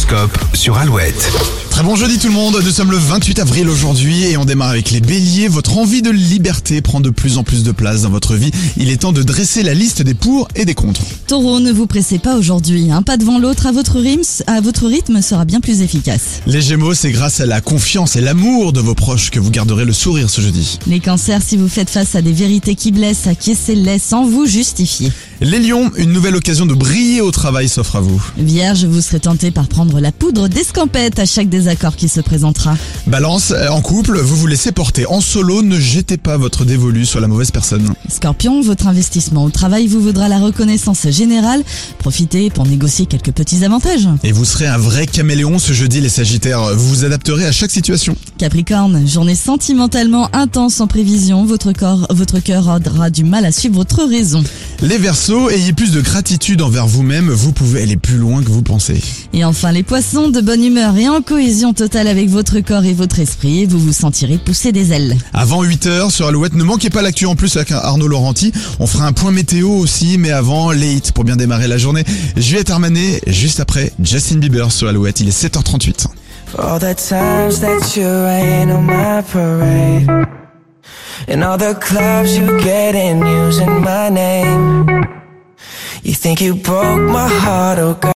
L'horoscope sur Alouette. Très bon jeudi tout le monde, nous sommes le 28 avril aujourd'hui et on démarre avec les béliers. Votre envie de liberté prend de plus en plus de place dans votre vie. Il est temps de dresser la liste des pour et des contre. Taureau, ne vous pressez pas aujourd'hui. Un pas devant l'autre à votre rythme, à votre rythme sera bien plus efficace. Les gémeaux, c'est grâce à la confiance et l'amour de vos proches que vous garderez le sourire ce jeudi. Les cancers, si vous faites face à des vérités qui blessent, acquiescez-les sans vous justifier. Les lions, une nouvelle occasion de briller au travail s'offre à vous. Vierge, vous serez tenté par prendre la poudre d'escampette à chaque désaccord qui se présentera. Balance, euh, en couple, vous vous laissez porter. En solo, ne jetez pas votre dévolu sur la mauvaise personne. Scorpion, votre investissement au travail vous vaudra la reconnaissance générale. Profitez pour négocier quelques petits avantages. Et vous serez un vrai caméléon ce jeudi les sagittaires. Vous vous adapterez à chaque situation. Capricorne, journée sentimentalement intense en prévision. Votre corps, votre cœur aura du mal à suivre votre raison. Les versos, ayez plus de gratitude envers vous-même. Vous pouvez aller plus loin que vous pensez. Et enfin les poissons, de bonne humeur et en cohésion totale avec votre corps et votre esprit, vous vous sentirez pousser des ailes. Avant 8h sur Alouette, ne manquez pas l'actu en plus avec Arnaud Laurenti. On fera un point météo aussi, mais avant, les hits pour bien démarrer la journée. Juliette Armanet, juste après Justin Bieber sur Alouette. Il est 7h38. For all the times that you rain on my parade And all the clubs you get in using my name. You think you broke my heart, oh God